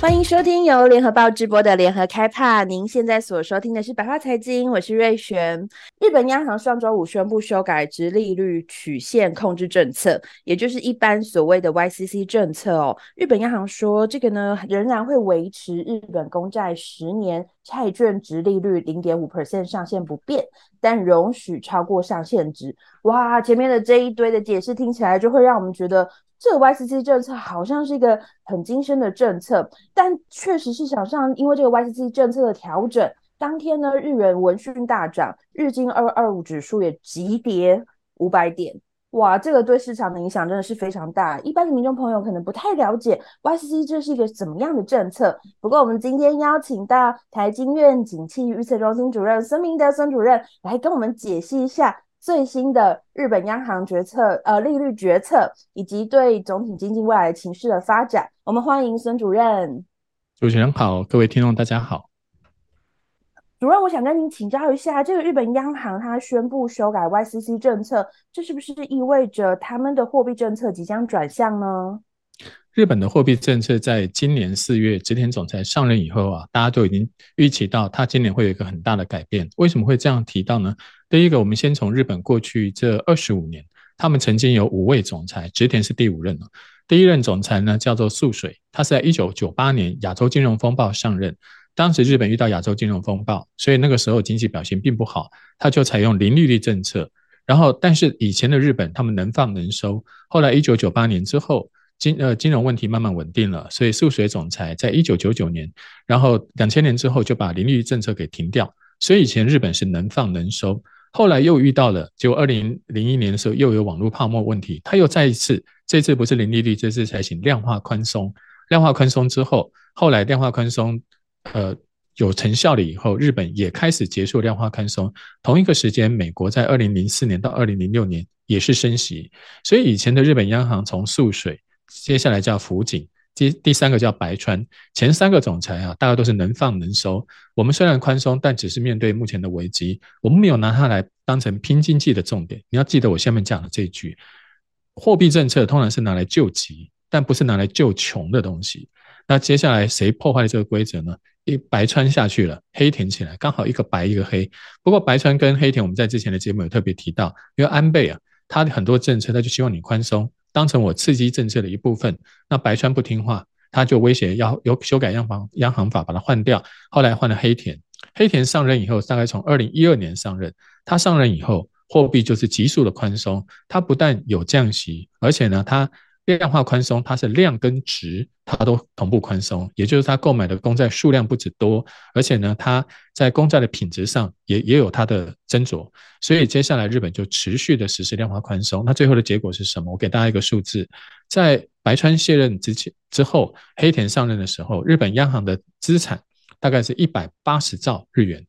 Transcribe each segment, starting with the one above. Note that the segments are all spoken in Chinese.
欢迎收听由联合报直播的联合开趴。您现在所收听的是百话财经，我是瑞璇。日本央行上周五宣布修改殖利率曲线控制政策，也就是一般所谓的 YCC 政策哦。日本央行说，这个呢仍然会维持日本公债十年债券殖利率零点五 percent 上限不变，但容许超过上限值。哇，前面的这一堆的解释听起来就会让我们觉得。这个 YCC 政策好像是一个很精深的政策，但确实市场上因为这个 YCC 政策的调整，当天呢日元闻讯大涨，日经二二五指数也急跌五百点，哇，这个对市场的影响真的是非常大。一般的民众朋友可能不太了解 YCC 这是一个怎么样的政策，不过我们今天邀请到台经院景气预测中心主任孙明德孙主任来跟我们解析一下。最新的日本央行决策，呃，利率决策以及对总体经济未来情势的发展，我们欢迎孙主任。主持人好，各位听众大家好。主任，我想跟您请教一下，这个日本央行它宣布修改 YCC 政策，这是不是意味着他们的货币政策即将转向呢？日本的货币政策在今年四月植田总裁上任以后啊，大家都已经预期到他今年会有一个很大的改变。为什么会这样提到呢？第一个，我们先从日本过去这二十五年，他们曾经有五位总裁，植田是第五任了。第一任总裁呢叫做素水，他是在一九九八年亚洲金融风暴上任，当时日本遇到亚洲金融风暴，所以那个时候经济表现并不好，他就采用零利率政策。然后，但是以前的日本他们能放能收，后来一九九八年之后。金呃金融问题慢慢稳定了，所以宿水总裁在一九九九年，然后两千年之后就把零利率政策给停掉，所以以前日本是能放能收，后来又遇到了，就二零零一年的时候又有网络泡沫问题，他又再一次，这次不是零利率，这次才行量化宽松，量化宽松之后，后来量化宽松呃有成效了以后，日本也开始结束量化宽松，同一个时间，美国在二零零四年到二零零六年也是升息，所以以前的日本央行从宿水。接下来叫辅警，第第三个叫白川，前三个总裁啊，大概都是能放能收。我们虽然宽松，但只是面对目前的危机，我们没有拿它来当成拼经济的重点。你要记得我下面讲的这句：货币政策通常是拿来救急，但不是拿来救穷的东西。那接下来谁破坏了这个规则呢？一白川下去了，黑田起来，刚好一个白一个黑。不过白川跟黑田，我们在之前的节目有特别提到，因为安倍啊，他的很多政策他就希望你宽松。当成我刺激政策的一部分，那白川不听话，他就威胁要有修改央行央行法，把它换掉。后来换了黑田，黑田上任以后，大概从二零一二年上任，他上任以后，货币就是急速的宽松，他不但有降息，而且呢，他。量化宽松，它是量跟值，它都同步宽松，也就是它购买的公债数量不止多，而且呢，它在公债的品质上也也有它的斟酌，所以接下来日本就持续的实施量化宽松。那最后的结果是什么？我给大家一个数字，在白川卸任之前之后，黑田上任的时候，日本央行的资产大概是一百八十兆日元。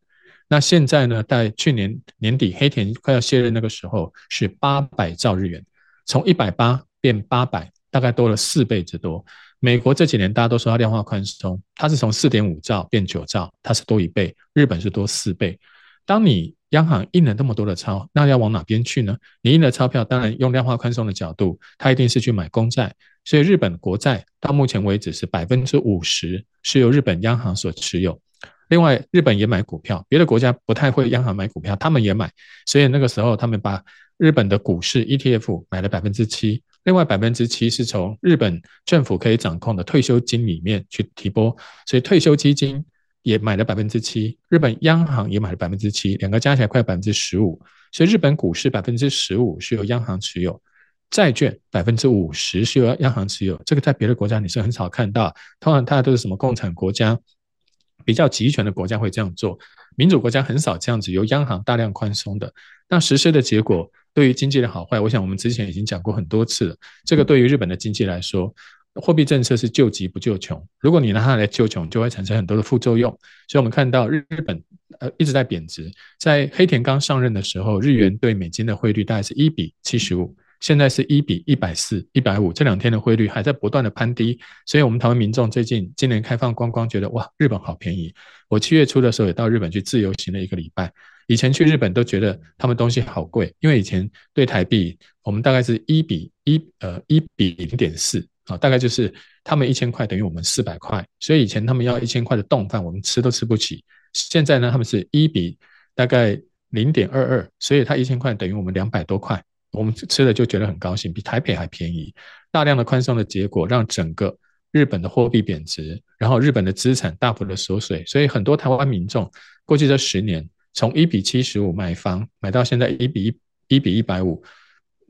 那现在呢，在去年年底黑田快要卸任那个时候，是八百兆日元，从一百八。变八百，大概多了四倍之多。美国这几年大家都说它量化宽松，它是从四点五兆变九兆，它是多一倍。日本是多四倍。当你央行印了那么多的钞，那要往哪边去呢？你印了钞票，当然用量化宽松的角度，它一定是去买公债。所以日本国债到目前为止是百分之五十是由日本央行所持有。另外，日本也买股票，别的国家不太会央行买股票，他们也买。所以那个时候，他们把日本的股市 ETF 买了百分之七。另外百分之七是从日本政府可以掌控的退休金里面去提拨，所以退休基金也买了百分之七，日本央行也买了百分之七，两个加起来快百分之十五。所以日本股市百分之十五是由央行持有，债券百分之五十是由央行持有。这个在别的国家你是很少看到，通常它都是什么共产国家、比较集权的国家会这样做，民主国家很少这样子由央行大量宽松的。那实施的结果。对于经济的好坏，我想我们之前已经讲过很多次了。这个对于日本的经济来说，货币政策是救急不救穷。如果你拿它来救穷，就会产生很多的副作用。所以，我们看到日日本呃一直在贬值。在黑田刚上任的时候，日元对美金的汇率大概是一比七十五。现在是一比一百四、一百五，这两天的汇率还在不断的攀低，所以我们台湾民众最近今年开放观光，觉得哇，日本好便宜。我七月初的时候也到日本去自由行了一个礼拜，以前去日本都觉得他们东西好贵，因为以前对台币我们大概是一比一，呃，一比零点四啊，大概就是他们一千块等于我们四百块，所以以前他们要一千块的冻饭，我们吃都吃不起。现在呢，他们是一比大概零点二二，所以他一千块等于我们两百多块，我们吃了就觉得很高兴，比台北还便宜。大量的宽松的结果，让整个日本的货币贬值，然后日本的资产大幅的缩水，所以很多台湾民众过去这十年，从一比七十五买房买到现在一比一一比一百五，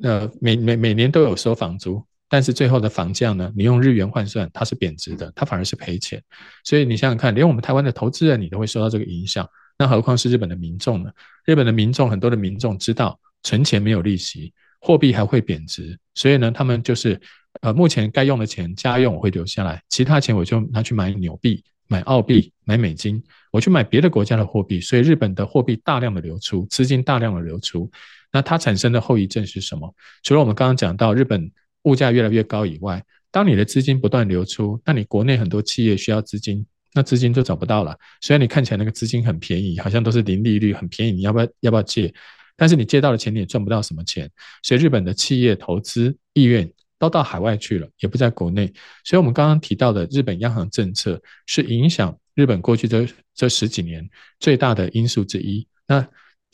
呃，每每每年都有收房租。但是最后的房价呢？你用日元换算，它是贬值的，它反而是赔钱。所以你想想看，连我们台湾的投资人，你都会受到这个影响，那何况是日本的民众呢？日本的民众，很多的民众知道存钱没有利息，货币还会贬值，所以呢，他们就是呃，目前该用的钱，家用我会留下来，其他钱我就拿去买纽币、买澳币、买美金，我去买别的国家的货币。所以日本的货币大量的流出，资金大量的流出，那它产生的后遗症是什么？除了我们刚刚讲到日本。物价越来越高以外，当你的资金不断流出，那你国内很多企业需要资金，那资金就找不到了。虽然你看起来那个资金很便宜，好像都是零利率，很便宜，你要不要要不要借？但是你借到了钱，你也赚不到什么钱。所以日本的企业投资意愿都到海外去了，也不在国内。所以我们刚刚提到的日本央行政策是影响日本过去这这十几年最大的因素之一。那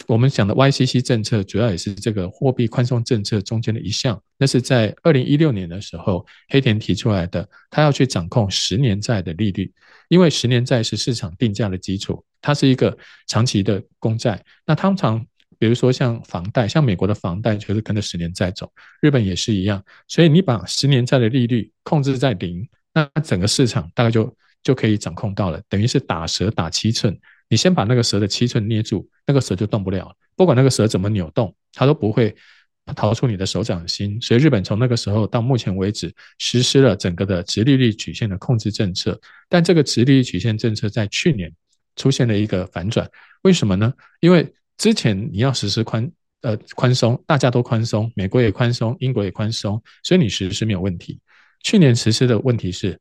我们讲的 YCC 政策，主要也是这个货币宽松政策中间的一项。那是在二零一六年的时候，黑田提出来的，他要去掌控十年债的利率，因为十年债是市场定价的基础，它是一个长期的公债。那通常，比如说像房贷，像美国的房贷就是跟着十年债走，日本也是一样。所以你把十年债的利率控制在零，那整个市场大概就就可以掌控到了，等于是打蛇打七寸。你先把那个蛇的七寸捏住，那个蛇就动不了。不管那个蛇怎么扭动，它都不会逃出你的手掌心。所以日本从那个时候到目前为止，实施了整个的殖利率曲线的控制政策。但这个殖利率曲线政策在去年出现了一个反转，为什么呢？因为之前你要实施宽呃宽松，大家都宽松，美国也宽松，英国也宽松，所以你实施没有问题。去年实施的问题是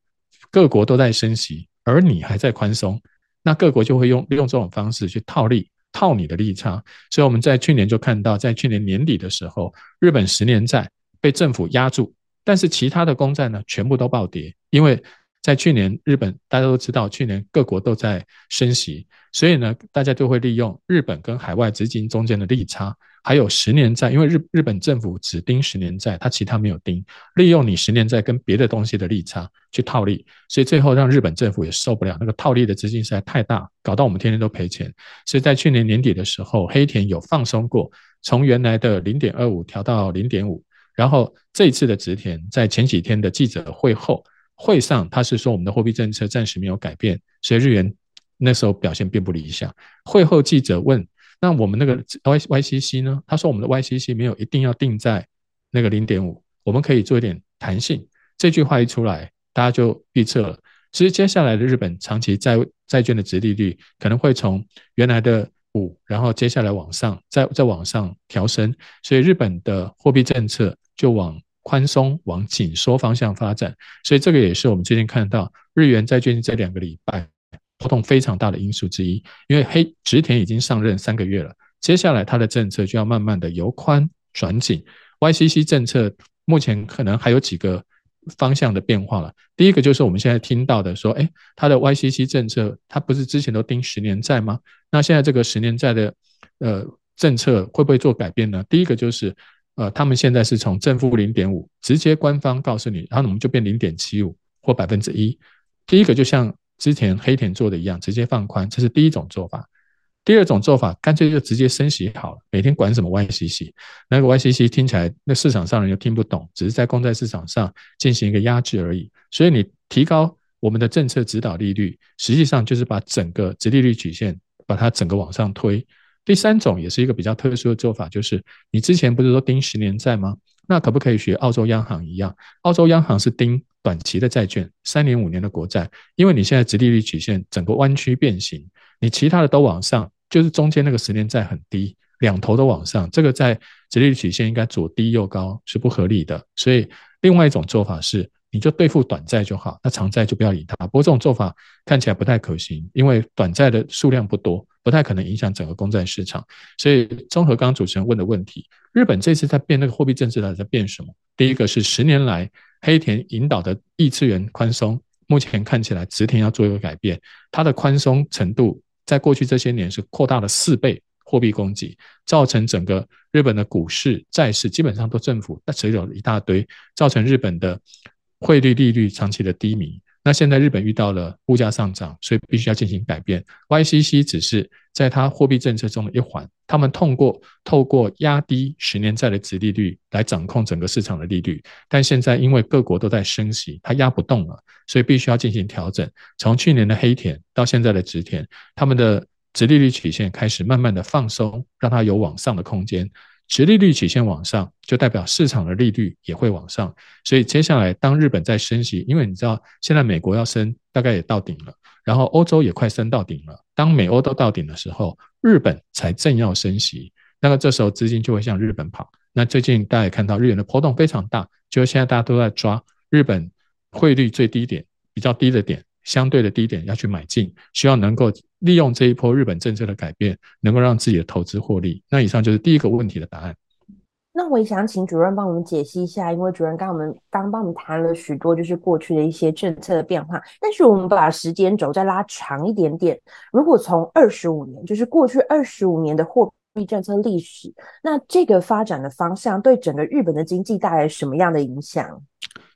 各国都在升息，而你还在宽松。那各国就会用利用这种方式去套利，套你的利差。所以我们在去年就看到，在去年年底的时候，日本十年债被政府压住，但是其他的公债呢，全部都暴跌，因为在去年日本大家都知道，去年各国都在升息，所以呢，大家就会利用日本跟海外资金中间的利差。还有十年债，因为日日本政府只盯十年债，它其他没有盯，利用你十年债跟别的东西的利差去套利，所以最后让日本政府也受不了，那个套利的资金实在太大，搞到我们天天都赔钱。所以在去年年底的时候，黑田有放松过，从原来的零点二五调到零点五，然后这一次的植田在前几天的记者会后会上，他是说我们的货币政策暂时没有改变，所以日元那时候表现并不理想。会后记者问。那我们那个 Y YCC 呢？他说我们的 YCC 没有一定要定在那个零点五，我们可以做一点弹性。这句话一出来，大家就预测了，其实接下来的日本长期债债券的殖利率可能会从原来的五，然后接下来往上，再再往上调升，所以日本的货币政策就往宽松、往紧缩方向发展。所以这个也是我们最近看到日元债券这两个礼拜。波动非常大的因素之一，因为黑植田已经上任三个月了，接下来他的政策就要慢慢的由宽转紧。YCC 政策目前可能还有几个方向的变化了。第一个就是我们现在听到的说，哎，他的 YCC 政策，他不是之前都盯十年债吗？那现在这个十年债的呃政策会不会做改变呢？第一个就是呃，他们现在是从正负零点五直接官方告诉你，然后我们就变零点七五或百分之一。第一个就像。之前黑田做的一样，直接放宽，这是第一种做法。第二种做法，干脆就直接升息好了，每天管什么 YCC，那个 YCC 听起来，那市场上人又听不懂，只是在公债市场上进行一个压制而已。所以你提高我们的政策指导利率，实际上就是把整个直利率曲线把它整个往上推。第三种也是一个比较特殊的做法，就是你之前不是说盯十年债吗？那可不可以学澳洲央行一样？澳洲央行是盯短期的债券，三年、五年的国债，因为你现在直利率曲线整个弯曲变形，你其他的都往上，就是中间那个十年债很低，两头都往上，这个在直利率曲线应该左低右高是不合理的。所以另外一种做法是，你就对付短债就好，那长债就不要理它。不过这种做法看起来不太可行，因为短债的数量不多，不太可能影响整个公债市场。所以综合刚刚主持人问的问题，日本这次在变那个货币政策，它在变什么？第一个是十年来黑田引导的异次元宽松，目前看起来直田要做一个改变，它的宽松程度在过去这些年是扩大了四倍。货币供给造成整个日本的股市、债市基本上都政府那持有了一大堆，造成日本的汇率利率长期的低迷。那现在日本遇到了物价上涨，所以必须要进行改变。YCC 只是在它货币政策中的一环，他们通过透过压低十年债的殖利率来掌控整个市场的利率。但现在因为各国都在升息，它压不动了，所以必须要进行调整。从去年的黑田到现在的植田，他们的。殖利率曲线开始慢慢的放松，让它有往上的空间。殖利率曲线往上，就代表市场的利率也会往上。所以接下来，当日本在升息，因为你知道现在美国要升，大概也到顶了，然后欧洲也快升到顶了。当美欧都到顶的时候，日本才正要升息，那么这时候资金就会向日本跑。那最近大家也看到日元的波动非常大，就是现在大家都在抓日本汇率最低点，比较低的点。相对的低点要去买进，希望能够利用这一波日本政策的改变，能够让自己的投资获利。那以上就是第一个问题的答案。那我也想请主任帮我们解析一下，因为主任刚我们刚帮我们谈了许多，就是过去的一些政策的变化。但是我们把时间轴再拉长一点点，如果从二十五年，就是过去二十五年的货币政策历史，那这个发展的方向对整个日本的经济带来什么样的影响？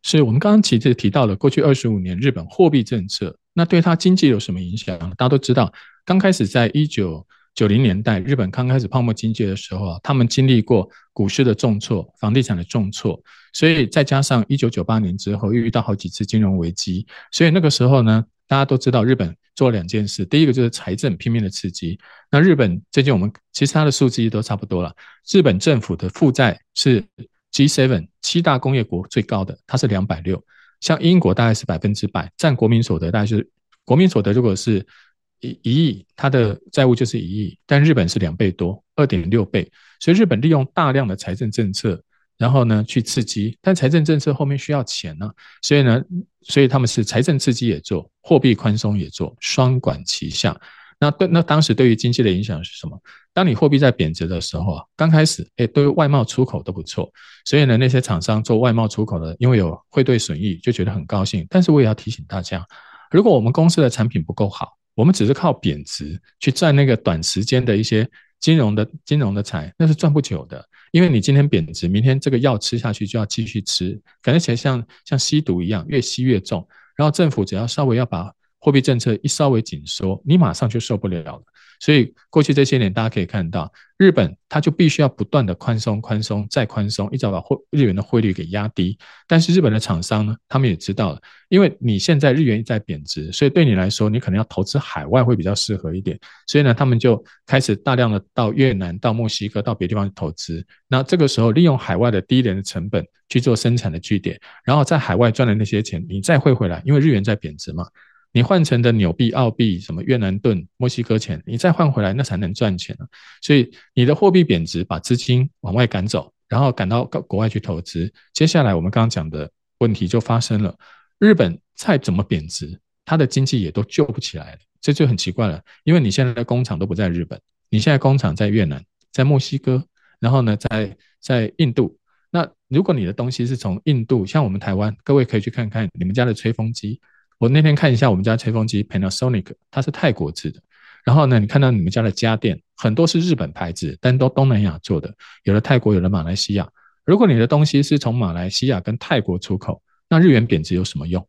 是我们刚刚其实提到了过去二十五年日本货币政策，那对它经济有什么影响？大家都知道，刚开始在一九九零年代，日本刚开始泡沫经济的时候啊，他们经历过股市的重挫、房地产的重挫，所以再加上一九九八年之后又遇到好几次金融危机，所以那个时候呢，大家都知道日本做了两件事，第一个就是财政拼命的刺激。那日本最近我们其实它的数字都差不多了，日本政府的负债是。G7 七大工业国最高的，它是两百六，像英国大概是百分之百，占国民所得大概是国民所得如果是一一亿，它的债务就是一亿，但日本是两倍多，二点六倍，所以日本利用大量的财政政策，然后呢去刺激，但财政政策后面需要钱呢，所以呢，所以他们是财政刺激也做，货币宽松也做，双管齐下。那对，那当时对于经济的影响是什么？当你货币在贬值的时候啊，刚开始，诶，对外贸出口都不错，所以呢，那些厂商做外贸出口的，因为有汇兑损益，就觉得很高兴。但是我也要提醒大家，如果我们公司的产品不够好，我们只是靠贬值去赚那个短时间的一些金融的金融的财，那是赚不久的。因为你今天贬值，明天这个药吃下去就要继续吃，感觉起来像像吸毒一样，越吸越重。然后政府只要稍微要把货币政策一稍微紧缩，你马上就受不了了。所以过去这些年，大家可以看到，日本它就必须要不断的宽松、宽松再宽松，一直把汇日元的汇率给压低。但是日本的厂商呢，他们也知道了，因为你现在日元一再贬值，所以对你来说，你可能要投资海外会比较适合一点。所以呢，他们就开始大量的到越南、到墨西哥、到别地方去投资。那这个时候，利用海外的低廉的成本去做生产的据点，然后在海外赚的那些钱，你再汇回来，因为日元在贬值嘛。你换成的纽币、澳币、什么越南盾、墨西哥钱，你再换回来，那才能赚钱啊。所以你的货币贬值，把资金往外赶走，然后赶到国外去投资。接下来我们刚刚讲的问题就发生了：日本再怎么贬值，它的经济也都救不起来了。这就很奇怪了，因为你现在的工厂都不在日本，你现在工厂在越南、在墨西哥，然后呢，在在印度。那如果你的东西是从印度，像我们台湾，各位可以去看看你们家的吹风机。我那天看一下我们家吹风机 Panasonic，它是泰国制的。然后呢，你看到你们家的家电很多是日本牌子，但都东南亚做的，有的泰国，有的马来西亚。如果你的东西是从马来西亚跟泰国出口，那日元贬值有什么用？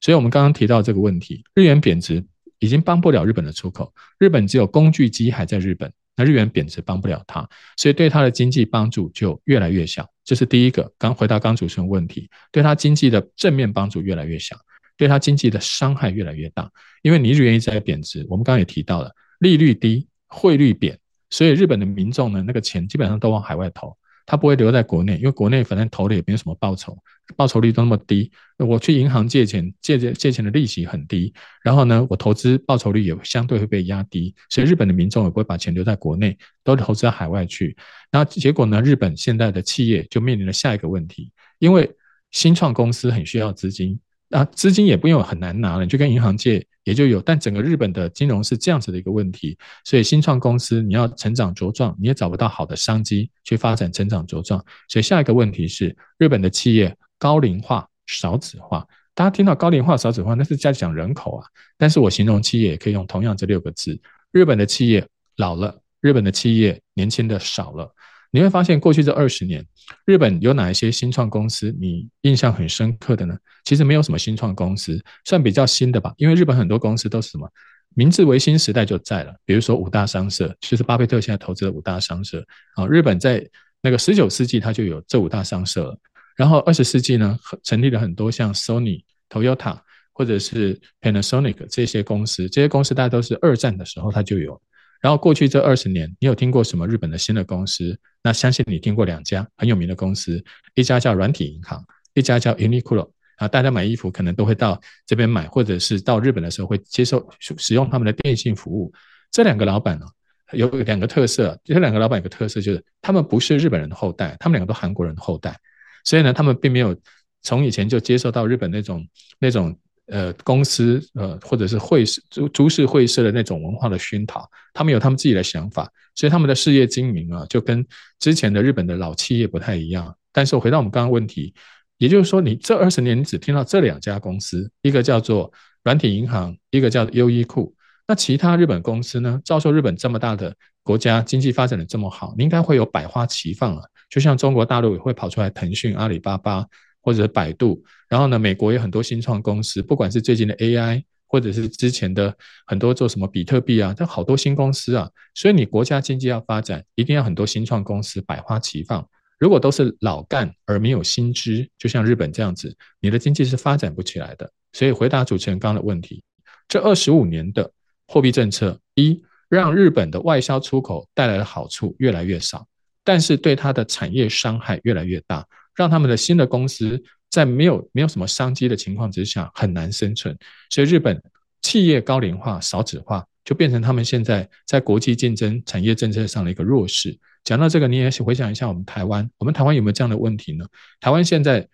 所以我们刚刚提到这个问题，日元贬值已经帮不了日本的出口，日本只有工具机还在日本，那日元贬值帮不了它，所以对它的经济帮助就越来越小。这是第一个。刚回答刚主持人问题，对它经济的正面帮助越来越小。对它经济的伤害越来越大，因为你日元一直在贬值，我们刚刚也提到了利率低，汇率贬，所以日本的民众呢，那个钱基本上都往海外投，他不会留在国内，因为国内反正投了也没有什么报酬，报酬率都那么低，我去银行借钱，借借借钱的利息很低，然后呢，我投资报酬率也相对会被压低，所以日本的民众也不会把钱留在国内，都投资到海外去。然后结果呢，日本现在的企业就面临了下一个问题，因为新创公司很需要资金。啊，资金也不用很难拿了，你就跟银行借也就有。但整个日本的金融是这样子的一个问题，所以新创公司你要成长茁壮，你也找不到好的商机去发展成长茁壮。所以下一个问题是，日本的企业高龄化、少子化。大家听到高龄化、少子化，那是在讲人口啊。但是我形容企业也可以用同样这六个字：日本的企业老了，日本的企业年轻的少了。你会发现，过去这二十年，日本有哪一些新创公司你印象很深刻的呢？其实没有什么新创公司，算比较新的吧。因为日本很多公司都是什么，明治维新时代就在了，比如说五大商社，就是巴菲特现在投资的五大商社啊。日本在那个十九世纪它就有这五大商社了，然后二十世纪呢，成立了很多像 Sony、Toyota 或者是 Panasonic 这些公司，这些公司大家都是二战的时候它就有。然后过去这二十年，你有听过什么日本的新的公司？那相信你听过两家很有名的公司，一家叫软体银行，一家叫 Uniqlo 啊。大家买衣服可能都会到这边买，或者是到日本的时候会接受使用他们的电信服务。这两个老板呢，有两个特色，这两个老板有个特色就是他们不是日本人的后代，他们两个都韩国人的后代，所以呢，他们并没有从以前就接受到日本那种那种。呃，公司呃，或者是会社、株式会社的那种文化的熏陶，他们有他们自己的想法，所以他们的事业经营啊，就跟之前的日本的老企业不太一样。但是我回到我们刚刚问题，也就是说，你这二十年你只听到这两家公司，一个叫做软体银行，一个叫优衣库，那其他日本公司呢？照说日本这么大的国家，经济发展的这么好，你应该会有百花齐放啊，就像中国大陆也会跑出来腾讯、阿里巴巴。或者百度，然后呢，美国有很多新创公司，不管是最近的 AI，或者是之前的很多做什么比特币啊，这好多新公司啊。所以你国家经济要发展，一定要很多新创公司百花齐放。如果都是老干而没有新枝，就像日本这样子，你的经济是发展不起来的。所以回答主持人刚刚的问题，这二十五年的货币政策，一让日本的外销出口带来的好处越来越少，但是对它的产业伤害越来越大。让他们的新的公司在没有没有什么商机的情况之下很难生存，所以日本企业高龄化、少子化就变成他们现在在国际竞争产业政策上的一个弱势。讲到这个，你也回想一下我们台湾，我们台湾有没有这样的问题呢？台湾现在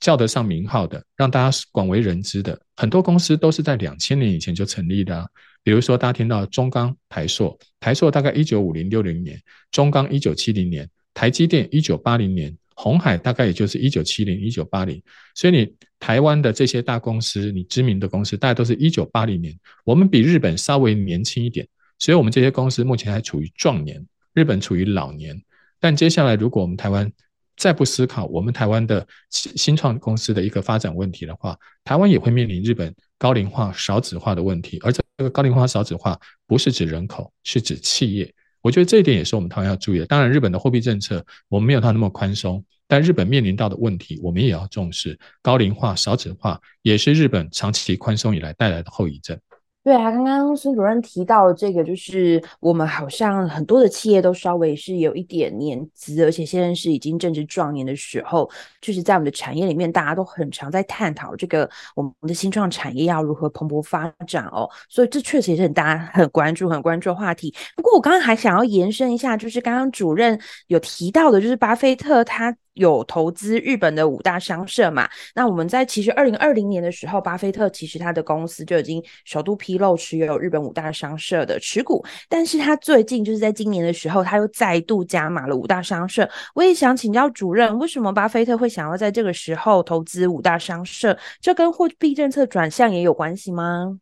叫得上名号的，让大家广为人知的很多公司都是在两千年以前就成立的，比如说大家听到中钢、台塑，台塑大概一九五零六零年，中钢一九七零年，台积电一九八零年。红海大概也就是一九七零、一九八零，所以你台湾的这些大公司，你知名的公司，大概都是一九八零年。我们比日本稍微年轻一点，所以我们这些公司目前还处于壮年，日本处于老年。但接下来，如果我们台湾再不思考我们台湾的新创公司的一个发展问题的话，台湾也会面临日本高龄化、少子化的问题。而这个高龄化、少子化不是指人口，是指企业。我觉得这一点也是我们台湾要注意的。当然，日本的货币政策我们没有它那么宽松，但日本面临到的问题，我们也要重视。高龄化、少子化也是日本长期宽松以来带来的后遗症。对啊，刚刚孙主任提到这个，就是我们好像很多的企业都稍微是有一点年资，而且现在是已经正值壮年的时候，就是在我们的产业里面，大家都很常在探讨这个我们的新创产业要如何蓬勃发展哦。所以这确实也是很大家很关注、很关注的话题。不过我刚刚还想要延伸一下，就是刚刚主任有提到的，就是巴菲特他。有投资日本的五大商社嘛？那我们在其实二零二零年的时候，巴菲特其实他的公司就已经首度披露持有日本五大商社的持股，但是他最近就是在今年的时候，他又再度加码了五大商社。我也想请教主任，为什么巴菲特会想要在这个时候投资五大商社？这跟货币政策转向也有关系吗？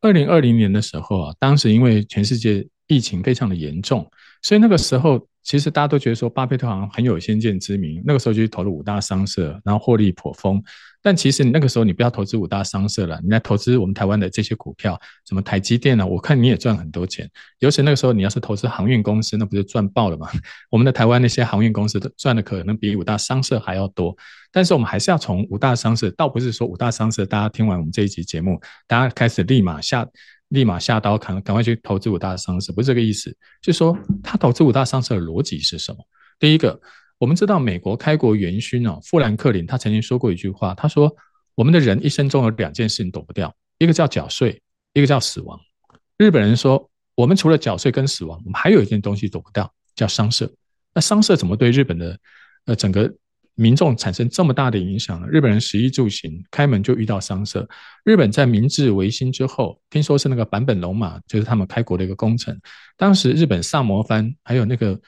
二零二零年的时候啊，当时因为全世界疫情非常的严重，所以那个时候。其实大家都觉得说巴菲特好像很有先见之明，那个时候就去投了五大商社，然后获利颇丰。但其实你那个时候你不要投资五大商社了，你来投资我们台湾的这些股票，什么台积电呢、啊？我看你也赚很多钱。尤其那个时候你要是投资航运公司，那不是赚爆了吗？我们的台湾那些航运公司赚的可能比五大商社还要多。但是我们还是要从五大商社，倒不是说五大商社大家听完我们这一集节目，大家开始立马下。立马下刀砍，赶快去投资五大商社，不是这个意思。就是说，他投资五大商社的逻辑是什么？第一个，我们知道美国开国元勋哦，富兰克林他曾经说过一句话，他说：“我们的人一生中有两件事情躲不掉，一个叫缴税，一个叫死亡。”日本人说：“我们除了缴税跟死亡，我们还有一件东西躲不掉，叫商社。”那商社怎么对日本的呃整个民众产生这么大的影响呢？日本人食衣住行开门就遇到商社。日本在明治维新之后，听说是那个版本龙马，就是他们开国的一个功臣。当时日本萨摩藩还有那个，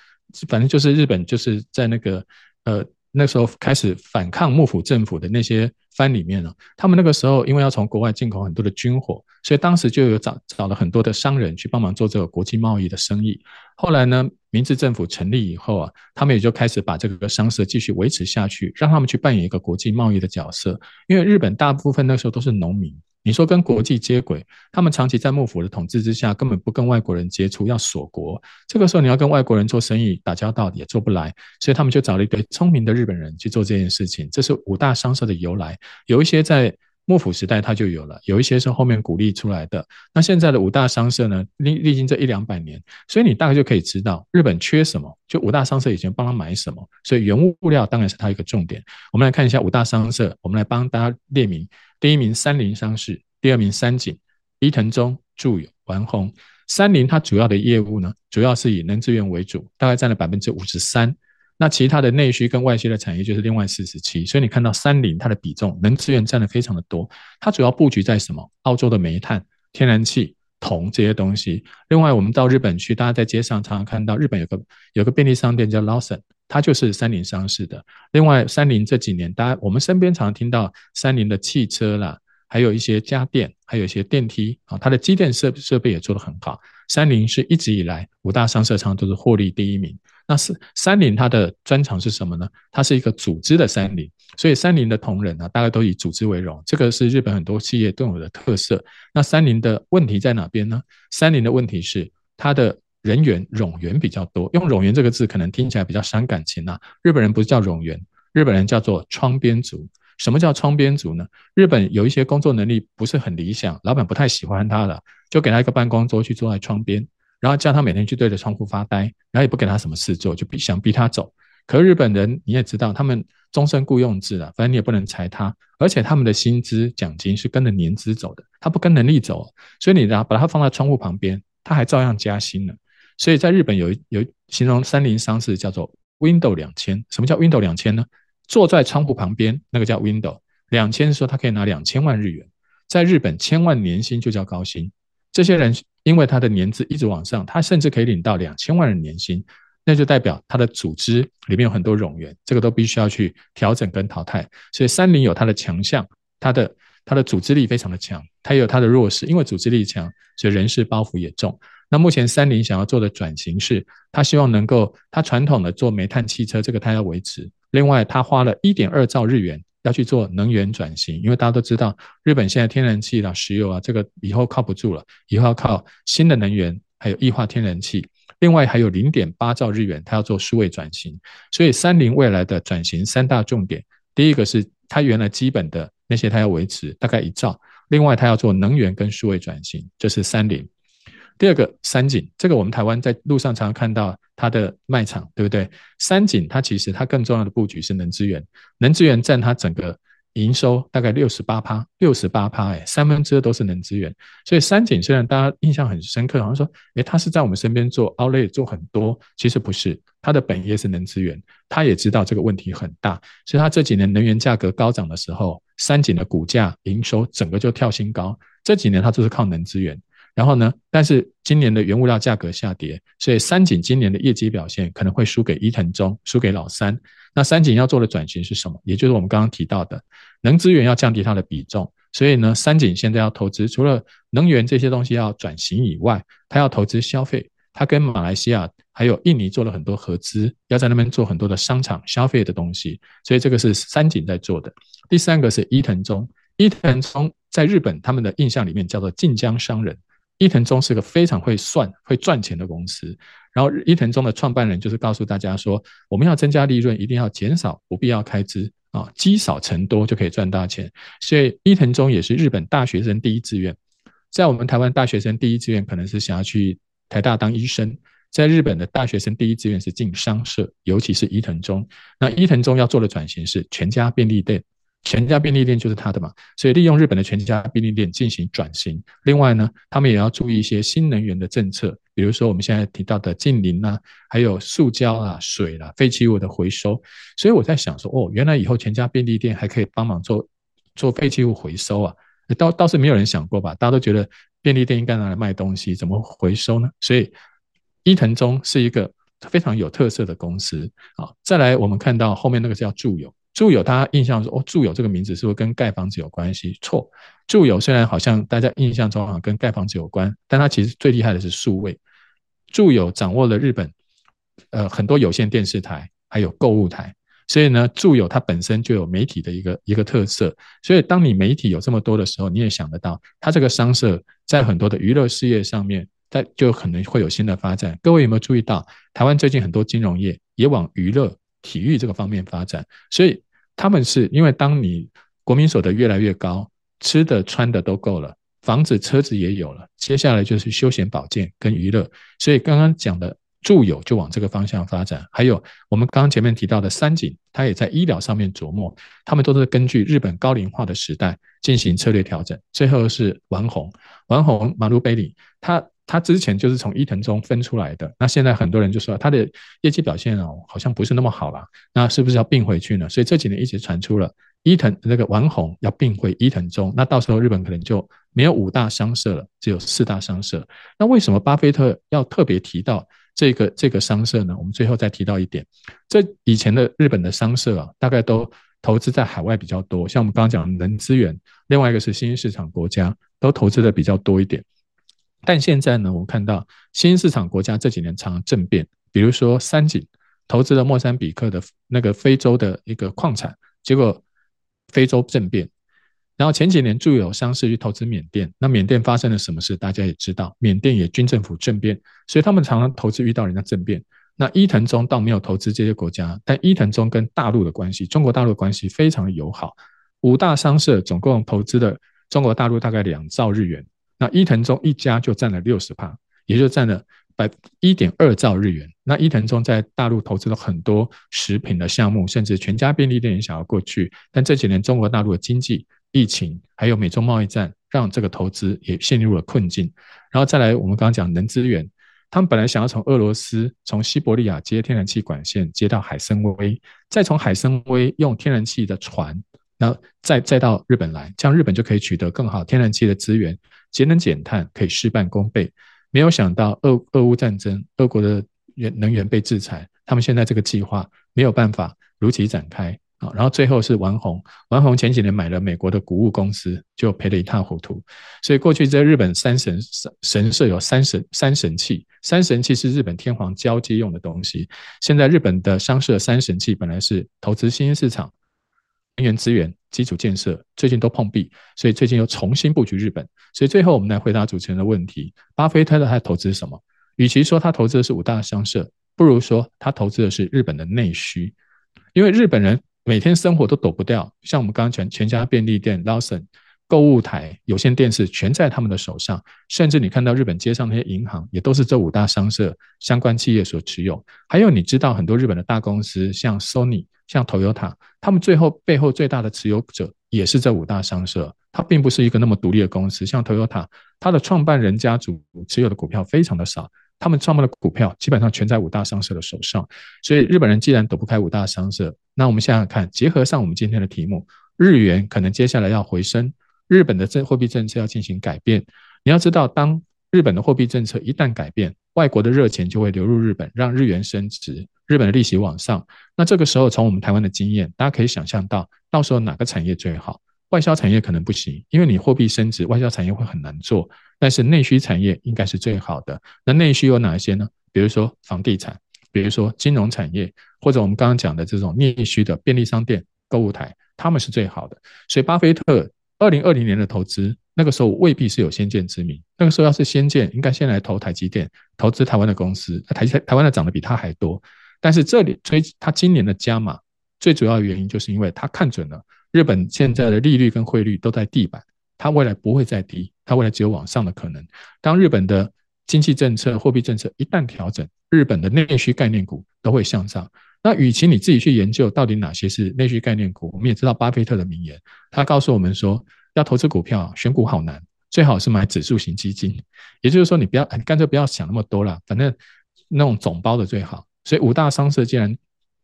反正就是日本就是在那个呃那时候开始反抗幕府政府的那些藩里面呢，他们那个时候因为要从国外进口很多的军火，所以当时就有找找了很多的商人去帮忙做这个国际贸易的生意。后来呢，明治政府成立以后啊，他们也就开始把这个商社继续维持下去，让他们去扮演一个国际贸易的角色。因为日本大部分那时候都是农民，你说跟国际接轨，他们长期在幕府的统治之下，根本不跟外国人接触，要锁国。这个时候你要跟外国人做生意打交道也做不来，所以他们就找了一堆聪明的日本人去做这件事情。这是五大商社的由来，有一些在。幕府时代它就有了，有一些是后面鼓励出来的。那现在的五大商社呢，历历经这一两百年，所以你大概就可以知道日本缺什么，就五大商社以前帮他买什么。所以原物料当然是它一个重点。我们来看一下五大商社，我们来帮大家列名：第一名三菱商事，第二名三井、伊藤忠、住友、丸红。三菱它主要的业务呢，主要是以能资源为主，大概占了百分之五十三。那其他的内需跟外需的产业就是另外四十七，所以你看到三菱它的比重能资源占的非常的多，它主要布局在什么？澳洲的煤炭、天然气、铜这些东西。另外，我们到日本去，大家在街上常常看到日本有个有个便利商店叫 Lawson，它就是三菱商事的。另外，三菱这几年，大家我们身边常常听到三菱的汽车啦，还有一些家电，还有一些电梯啊，它的机电设设备也做得很好。三菱是一直以来五大商社常常都是获利第一名。那是三菱，它的专长是什么呢？它是一个组织的三菱，所以三菱的同仁呢，大概都以组织为荣，这个是日本很多企业都有的特色。那三菱的问题在哪边呢？三菱的问题是它的人员冗员比较多，用冗员这个字可能听起来比较伤感情啊。日本人不是叫冗员，日本人叫做窗边族。什么叫窗边族呢？日本有一些工作能力不是很理想，老板不太喜欢他了，就给他一个办公桌去坐在窗边。然后叫他每天去对着窗户发呆，然后也不给他什么事做，就逼想逼他走。可日本人你也知道，他们终身雇佣制啊，反正你也不能裁他，而且他们的薪资奖金是跟着年资走的，他不跟能力走，所以你然后把他放在窗户旁边，他还照样加薪呢。所以在日本有有形容三菱商事叫做 window 两千，什么叫 window 两千呢？坐在窗户旁边那个叫 window 两千，说他可以拿两千万日元，在日本千万年薪就叫高薪，这些人。因为他的年资一直往上，他甚至可以领到两千万的年薪，那就代表他的组织里面有很多冗员，这个都必须要去调整跟淘汰。所以三菱有它的强项，它的它的组织力非常的强，它也有它的弱势，因为组织力强，所以人事包袱也重。那目前三菱想要做的转型是，他希望能够，他传统的做煤炭汽车，这个他要维持。另外，他花了一点二兆日元。要去做能源转型，因为大家都知道，日本现在天然气啦、石油啊，这个以后靠不住了，以后要靠新的能源，还有液化天然气。另外还有零点八兆日元，它要做数位转型。所以三菱未来的转型三大重点，第一个是它原来基本的那些它要维持，大概一兆。另外它要做能源跟数位转型，这是三菱。第二个三井，这个我们台湾在路上常常看到它的卖场，对不对？三井它其实它更重要的布局是能资源，能资源占它整个营收大概六十八趴，六十八趴，哎，三分之二都是能资源。所以三井虽然大家印象很深刻，好像说，诶，它是在我们身边做 Outlet 做很多，其实不是，它的本业是能资源，它也知道这个问题很大，所以它这几年能源价格高涨的时候，三井的股价营收整个就跳新高，这几年它就是靠能资源。然后呢，但是今年的原物料价格下跌，所以三井今年的业绩表现可能会输给伊藤忠，输给老三。那三井要做的转型是什么？也就是我们刚刚提到的，能资源要降低它的比重。所以呢，三井现在要投资，除了能源这些东西要转型以外，它要投资消费。它跟马来西亚还有印尼做了很多合资，要在那边做很多的商场消费的东西。所以这个是三井在做的。第三个是伊藤忠，伊藤忠在日本他们的印象里面叫做晋江商人。伊藤忠是个非常会算、会赚钱的公司。然后，伊藤忠的创办人就是告诉大家说，我们要增加利润，一定要减少不必要开支啊，积少成多就可以赚大钱。所以，伊藤忠也是日本大学生第一志愿。在我们台湾大学生第一志愿可能是想要去台大当医生，在日本的大学生第一志愿是进商社，尤其是伊藤忠。那伊藤忠要做的转型是全家便利店。全家便利店就是他的嘛，所以利用日本的全家便利店进行转型。另外呢，他们也要注意一些新能源的政策，比如说我们现在提到的近邻啊，还有塑胶啊、水啦、啊、废弃物的回收。所以我在想说，哦，原来以后全家便利店还可以帮忙做做废弃物回收啊，倒倒是没有人想过吧？大家都觉得便利店应该拿来卖东西，怎么回收呢？所以伊藤忠是一个非常有特色的公司啊。再来，我们看到后面那个叫住友。住友，大家印象说哦，住友这个名字是不是跟盖房子有关系？错，住友虽然好像大家印象中好像跟盖房子有关，但它其实最厉害的是数位。住友掌握了日本呃很多有线电视台，还有购物台，所以呢，住友它本身就有媒体的一个一个特色。所以当你媒体有这么多的时候，你也想得到，它这个商社在很多的娱乐事业上面，它就可能会有新的发展。各位有没有注意到，台湾最近很多金融业也往娱乐、体育这个方面发展？所以。他们是因为当你国民所得越来越高，吃的穿的都够了，房子车子也有了，接下来就是休闲保健跟娱乐。所以刚刚讲的住友就往这个方向发展，还有我们刚刚前面提到的三井，它也在医疗上面琢磨，他们都是根据日本高龄化的时代进行策略调整。最后是丸红，丸红马路贝里，他。他之前就是从伊藤忠分出来的，那现在很多人就说他的业绩表现哦，好像不是那么好了，那是不是要并回去呢？所以这几年一直传出了伊藤那个丸红要并回伊藤忠，那到时候日本可能就没有五大商社了，只有四大商社。那为什么巴菲特要特别提到这个这个商社呢？我们最后再提到一点，这以前的日本的商社啊，大概都投资在海外比较多，像我们刚刚讲的能资源，另外一个是新兴市场国家都投资的比较多一点。但现在呢，我们看到新兴市场国家这几年常常政变，比如说三井投资了莫桑比克的那个非洲的一个矿产，结果非洲政变，然后前几年住友商事去投资缅甸，那缅甸发生了什么事，大家也知道，缅甸也军政府政变，所以他们常常投资遇到人家政变。那伊藤忠倒没有投资这些国家，但伊藤忠跟大陆的关系，中国大陆的关系非常的友好，五大商社总共投资了中国大陆大概两兆日元。那伊藤忠一家就占了六十趴，也就占了百一点二兆日元。那伊藤忠在大陆投资了很多食品的项目，甚至全家便利店也想要过去。但这几年中国大陆的经济、疫情，还有美中贸易战，让这个投资也陷入了困境。然后再来，我们刚刚讲能资源，他们本来想要从俄罗斯从西伯利亚接天然气管线接到海参崴，再从海参崴用天然气的船，然后再再到日本来，这样日本就可以取得更好天然气的资源。节能减碳可以事半功倍，没有想到俄俄乌战争，俄国的源能源被制裁，他们现在这个计划没有办法如期展开啊。然后最后是王红，王红前几年买了美国的谷物公司，就赔得一塌糊涂。所以过去在日本三神神社有三神三神器，三神器是日本天皇交接用的东西。现在日本的商社三神器本来是投资新兴市场。人员资源、基础建设最近都碰壁，所以最近又重新布局日本。所以最后我们来回答主持人的问题：巴菲特他投资什么？与其说他投资的是五大商社，不如说他投资的是日本的内需。因为日本人每天生活都躲不掉，像我们刚刚讲全家便利店、Lawson、购物台、有线电视，全在他们的手上。甚至你看到日本街上那些银行，也都是这五大商社相关企业所持有。还有你知道很多日本的大公司，像 Sony。像 Toyota，他们最后背后最大的持有者也是这五大商社，它并不是一个那么独立的公司。像 Toyota，它的创办人家族持有的股票非常的少，他们创办的股票基本上全在五大商社的手上。所以日本人既然躲不开五大商社，那我们想想看，结合上我们今天的题目，日元可能接下来要回升，日本的政货币政策要进行改变。你要知道，当日本的货币政策一旦改变，外国的热钱就会流入日本，让日元升值。日本的利息往上，那这个时候从我们台湾的经验，大家可以想象到，到时候哪个产业最好？外销产业可能不行，因为你货币升值，外销产业会很难做。但是内需产业应该是最好的。那内需有哪些呢？比如说房地产，比如说金融产业，或者我们刚刚讲的这种内需的便利商店、购物台，他们是最好的。所以巴菲特二零二零年的投资，那个时候未必是有先见之明。那个时候要是先见，应该先来投台积电，投资台湾的公司。台台台湾的涨得比他还多。但是这里所以他今年的加码，最主要的原因就是因为他看准了日本现在的利率跟汇率都在地板，它未来不会再低，它未来只有往上的可能。当日本的经济政策、货币政策一旦调整，日本的内需概念股都会向上。那与其你自己去研究到底哪些是内需概念股，我们也知道巴菲特的名言，他告诉我们说，要投资股票选股好难，最好是买指数型基金。也就是说，你不要，你干脆不要想那么多了，反正那种总包的最好。所以五大商社竟然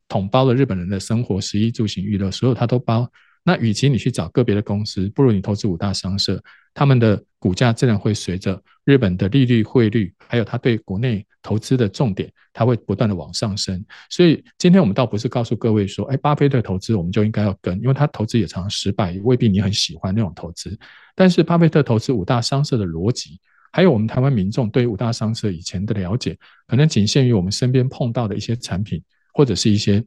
统包了日本人的生活、十一住行娱乐，所有它都包。那与其你去找个别的公司，不如你投资五大商社，他们的股价自然会随着日本的利率、汇率，还有他对国内投资的重点，它会不断的往上升。所以今天我们倒不是告诉各位说，哎，巴菲特投资我们就应该要跟，因为他投资也常常失败，未必你很喜欢那种投资。但是巴菲特投资五大商社的逻辑，还有我们台湾民众对五大商社以前的了解，可能仅限于我们身边碰到的一些产品，或者是一些。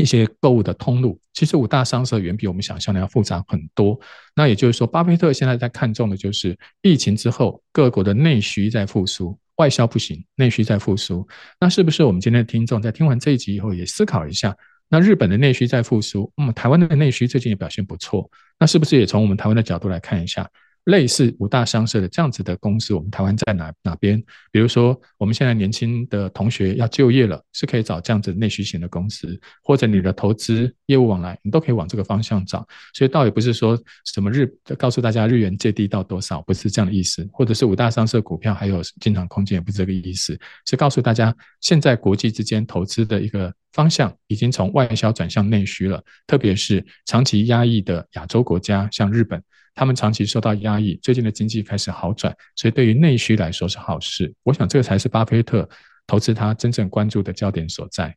一些购物的通路，其实五大商社远比我们想象的要复杂很多。那也就是说，巴菲特现在在看重的就是疫情之后各国的内需在复苏，外销不行，内需在复苏。那是不是我们今天的听众在听完这一集以后也思考一下？那日本的内需在复苏，那么台湾的内需最近也表现不错，那是不是也从我们台湾的角度来看一下？类似五大商社的这样子的公司，我们台湾在哪哪边？比如说，我们现在年轻的同学要就业了，是可以找这样子内需型的公司，或者你的投资业务往来，你都可以往这个方向找。所以倒也不是说什么日告诉大家日元最低到多少，不是这样的意思，或者是五大商社股票还有进场空间，也不是这个意思，是告诉大家现在国际之间投资的一个方向已经从外销转向内需了，特别是长期压抑的亚洲国家，像日本。他们长期受到压抑，最近的经济开始好转，所以对于内需来说是好事。我想这个才是巴菲特投资他真正关注的焦点所在。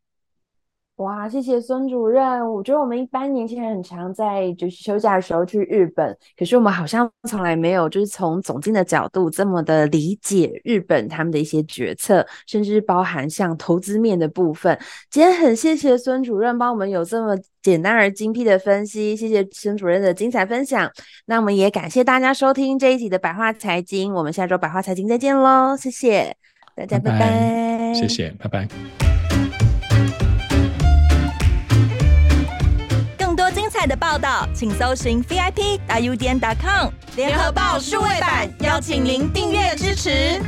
哇，谢谢孙主任。我觉得我们一般年轻人很常在就是休假的时候去日本，可是我们好像从来没有就是从总经的角度这么的理解日本他们的一些决策，甚至包含像投资面的部分。今天很谢谢孙主任帮我们有这么简单而精辟的分析，谢谢孙主任的精彩分享。那我们也感谢大家收听这一集的百花财经，我们下周百花财经再见喽，谢谢大家，拜拜，拜拜谢谢，拜拜。的报道，请搜寻 VIP 大 U 点 com 联合报数位版，邀请您订阅支持。